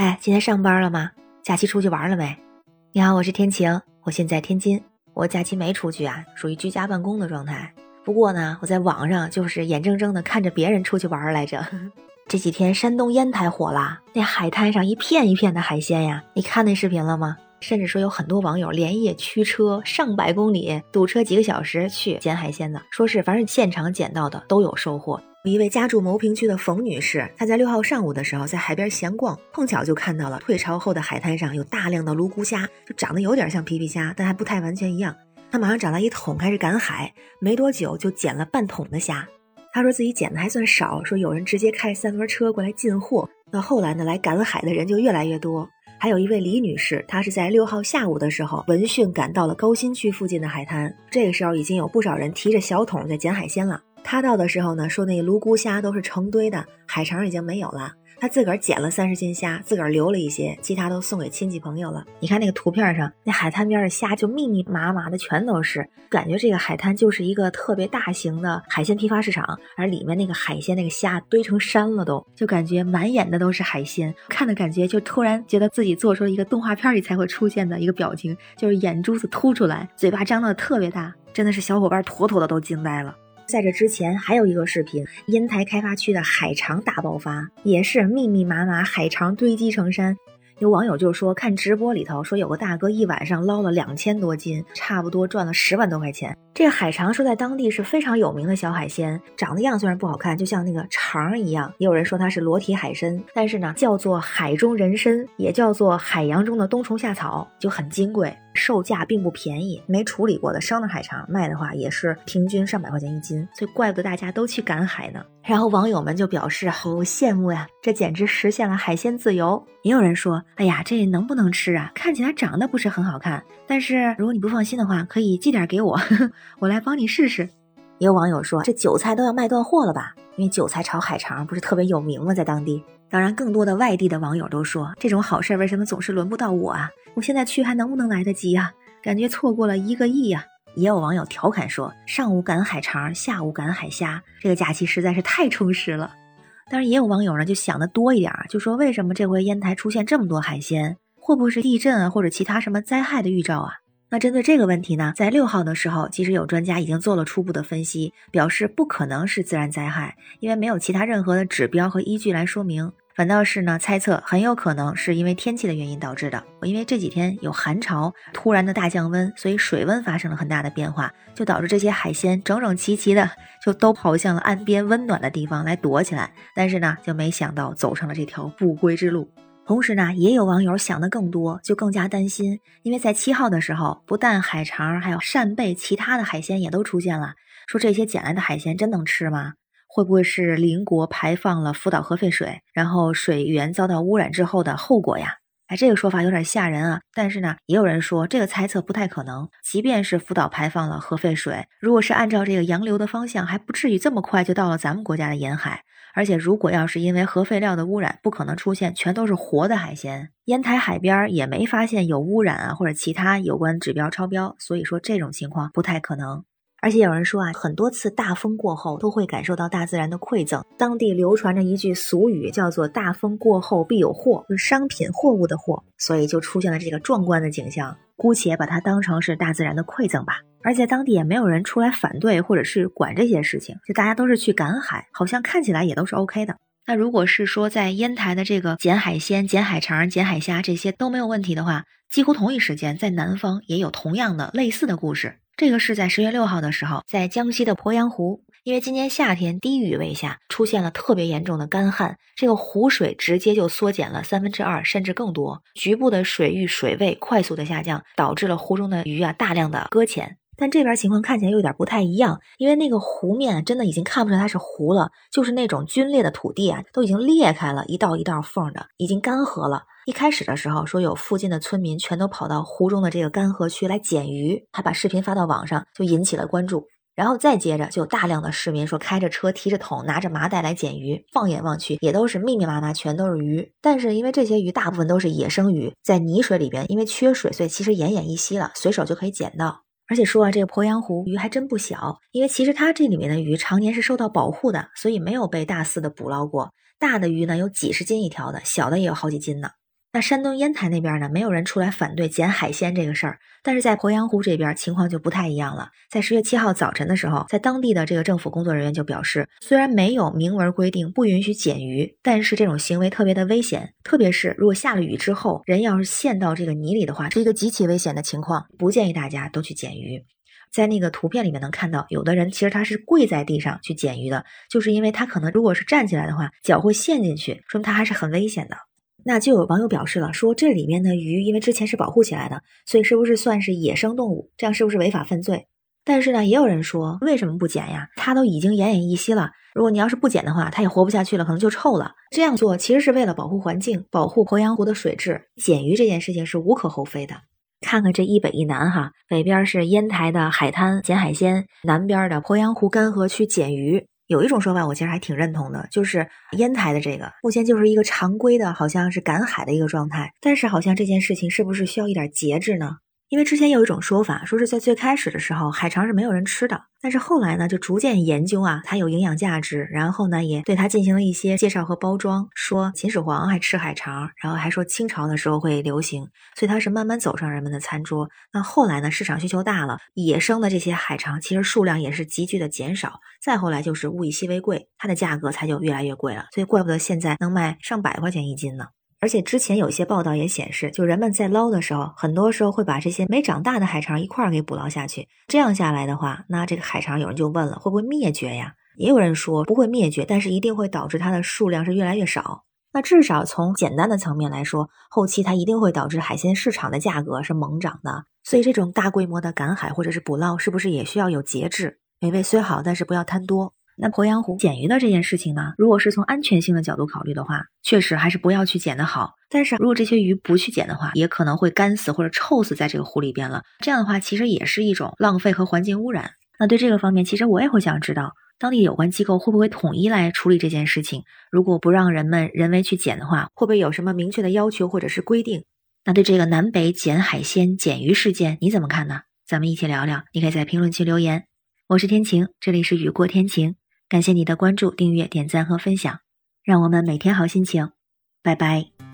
哎，今天上班了吗？假期出去玩了没？你好，我是天晴，我现在天津。我假期没出去啊，属于居家办公的状态。不过呢，我在网上就是眼睁睁的看着别人出去玩来着。这几天山东烟台火了，那海滩上一片一片的海鲜呀，你看那视频了吗？甚至说有很多网友连夜驱车上百公里，堵车几个小时去捡海鲜的，说是凡是现场捡到的都有收获。一位家住牟平区的冯女士，她在六号上午的时候在海边闲逛，碰巧就看到了退潮后的海滩上有大量的泸沽虾，就长得有点像皮皮虾，但还不太完全一样。她马上找来一桶开始赶海，没多久就捡了半桶的虾。她说自己捡的还算少，说有人直接开三轮车过来进货。那后来呢，来赶海的人就越来越多。还有一位李女士，她是在六号下午的时候闻讯赶到了高新区附近的海滩，这个时候已经有不少人提着小桶在捡海鲜了。他到的时候呢，说那泸沽虾都是成堆的，海肠已经没有了。他自个儿捡了三十斤虾，自个儿留了一些，其他都送给亲戚朋友了。你看那个图片上，那海滩边的虾就密密麻麻的，全都是，感觉这个海滩就是一个特别大型的海鲜批发市场，而里面那个海鲜那个虾堆成山了，都就感觉满眼的都是海鲜，看的感觉就突然觉得自己做出了一个动画片里才会出现的一个表情，就是眼珠子凸出来，嘴巴张得特别大，真的是小伙伴妥妥的都惊呆了。在这之前还有一个视频，烟台开发区的海肠大爆发，也是密密麻麻海肠堆积成山。有网友就说，看直播里头说有个大哥一晚上捞了两千多斤，差不多赚了十万多块钱。这个海肠说在当地是非常有名的小海鲜，长得样虽然不好看，就像那个肠一样。也有人说它是裸体海参，但是呢，叫做海中人参，也叫做海洋中的冬虫夏草，就很金贵。售价并不便宜，没处理过的生的海肠卖的话也是平均上百块钱一斤，所以怪不得大家都去赶海呢。然后网友们就表示好羡慕呀，这简直实现了海鲜自由。也有人说，哎呀，这能不能吃啊？看起来长得不是很好看，但是如果你不放心的话，可以寄点给我，我来帮你试试。也有网友说，这韭菜都要卖断货了吧？因为韭菜炒海肠不是特别有名吗？在当地。当然，更多的外地的网友都说，这种好事为什么总是轮不到我啊？我现在去还能不能来得及呀？感觉错过了一个亿呀！也有网友调侃说，上午赶海肠，下午赶海虾，这个假期实在是太充实了。当然，也有网友呢就想的多一点，就说为什么这回烟台出现这么多海鲜？会不会是地震啊，或者其他什么灾害的预兆啊？那针对这个问题呢，在六号的时候，其实有专家已经做了初步的分析，表示不可能是自然灾害，因为没有其他任何的指标和依据来说明。反倒是呢，猜测很有可能是因为天气的原因导致的。因为这几天有寒潮，突然的大降温，所以水温发生了很大的变化，就导致这些海鲜整整齐齐的就都跑向了岸边温暖的地方来躲起来。但是呢，就没想到走上了这条不归之路。同时呢，也有网友想的更多，就更加担心，因为在七号的时候，不但海肠，还有扇贝，其他的海鲜也都出现了。说这些捡来的海鲜真能吃吗？会不会是邻国排放了福岛核废水，然后水源遭到污染之后的后果呀？哎，这个说法有点吓人啊。但是呢，也有人说这个猜测不太可能。即便是福岛排放了核废水，如果是按照这个洋流的方向，还不至于这么快就到了咱们国家的沿海。而且，如果要是因为核废料的污染，不可能出现全都是活的海鲜。烟台海边也没发现有污染啊，或者其他有关指标超标，所以说这种情况不太可能。而且有人说啊，很多次大风过后都会感受到大自然的馈赠。当地流传着一句俗语，叫做“大风过后必有货”，就是商品货物的货，所以就出现了这个壮观的景象。姑且把它当成是大自然的馈赠吧。而且当地也没有人出来反对或者是管这些事情，就大家都是去赶海，好像看起来也都是 OK 的。那如果是说在烟台的这个捡海鲜、捡海肠、捡海虾这些都没有问题的话，几乎同一时间在南方也有同样的类似的故事。这个是在十月六号的时候，在江西的鄱阳湖，因为今年夏天低雨位下，出现了特别严重的干旱，这个湖水直接就缩减了三分之二，甚至更多，局部的水域水位快速的下降，导致了湖中的鱼啊大量的搁浅。但这边情况看起来又有点不太一样，因为那个湖面真的已经看不出来它是湖了，就是那种龟裂的土地啊，都已经裂开了一道一道缝的，已经干涸了。一开始的时候说有附近的村民全都跑到湖中的这个干涸区来捡鱼，还把视频发到网上，就引起了关注。然后再接着就有大量的市民说开着车提着桶拿着麻袋来捡鱼，放眼望去也都是密密麻麻，全都是鱼。但是因为这些鱼大部分都是野生鱼，在泥水里边，因为缺水，所以其实奄奄一息了，随手就可以捡到。而且说啊，这个鄱阳湖鱼还真不小，因为其实它这里面的鱼常年是受到保护的，所以没有被大肆的捕捞过。大的鱼呢有几十斤一条的，小的也有好几斤呢。那山东烟台那边呢，没有人出来反对捡海鲜这个事儿，但是在鄱阳湖这边情况就不太一样了。在十月七号早晨的时候，在当地的这个政府工作人员就表示，虽然没有明文规定不允许捡鱼，但是这种行为特别的危险，特别是如果下了雨之后，人要是陷到这个泥里的话，是一个极其危险的情况，不建议大家都去捡鱼。在那个图片里面能看到，有的人其实他是跪在地上去捡鱼的，就是因为他可能如果是站起来的话，脚会陷进去，说明他还是很危险的。那就有网友表示了，说这里面的鱼因为之前是保护起来的，所以是不是算是野生动物？这样是不是违法犯罪？但是呢，也有人说，为什么不捡呀？它都已经奄奄一息了，如果你要是不捡的话，它也活不下去了，可能就臭了。这样做其实是为了保护环境，保护鄱阳湖的水质。捡鱼这件事情是无可厚非的。看看这一北一南哈，北边是烟台的海滩捡海鲜，南边的鄱阳湖干涸区捡鱼。有一种说法，我其实还挺认同的，就是烟台的这个目前就是一个常规的，好像是赶海的一个状态。但是好像这件事情是不是需要一点节制呢？因为之前有一种说法，说是在最开始的时候，海肠是没有人吃的。但是后来呢，就逐渐研究啊，它有营养价值，然后呢，也对它进行了一些介绍和包装，说秦始皇还吃海肠，然后还说清朝的时候会流行，所以它是慢慢走上人们的餐桌。那后来呢，市场需求大了，野生的这些海肠其实数量也是急剧的减少。再后来就是物以稀为贵，它的价格才就越来越贵了。所以怪不得现在能卖上百块钱一斤呢。而且之前有一些报道也显示，就人们在捞的时候，很多时候会把这些没长大的海肠一块儿给捕捞下去。这样下来的话，那这个海肠有人就问了，会不会灭绝呀？也有人说不会灭绝，但是一定会导致它的数量是越来越少。那至少从简单的层面来说，后期它一定会导致海鲜市场的价格是猛涨的。所以这种大规模的赶海或者是捕捞，是不是也需要有节制？美味虽好，但是不要贪多。那鄱阳湖捡鱼的这件事情呢，如果是从安全性的角度考虑的话，确实还是不要去捡的好。但是如果这些鱼不去捡的话，也可能会干死或者臭死在这个湖里边了。这样的话，其实也是一种浪费和环境污染。那对这个方面，其实我也会想知道，当地有关机构会不会统一来处理这件事情？如果不让人们人为去捡的话，会不会有什么明确的要求或者是规定？那对这个南北捡海鲜、捡鱼事件，你怎么看呢？咱们一起聊聊。你可以在评论区留言。我是天晴，这里是雨过天晴。感谢你的关注、订阅、点赞和分享，让我们每天好心情。拜拜。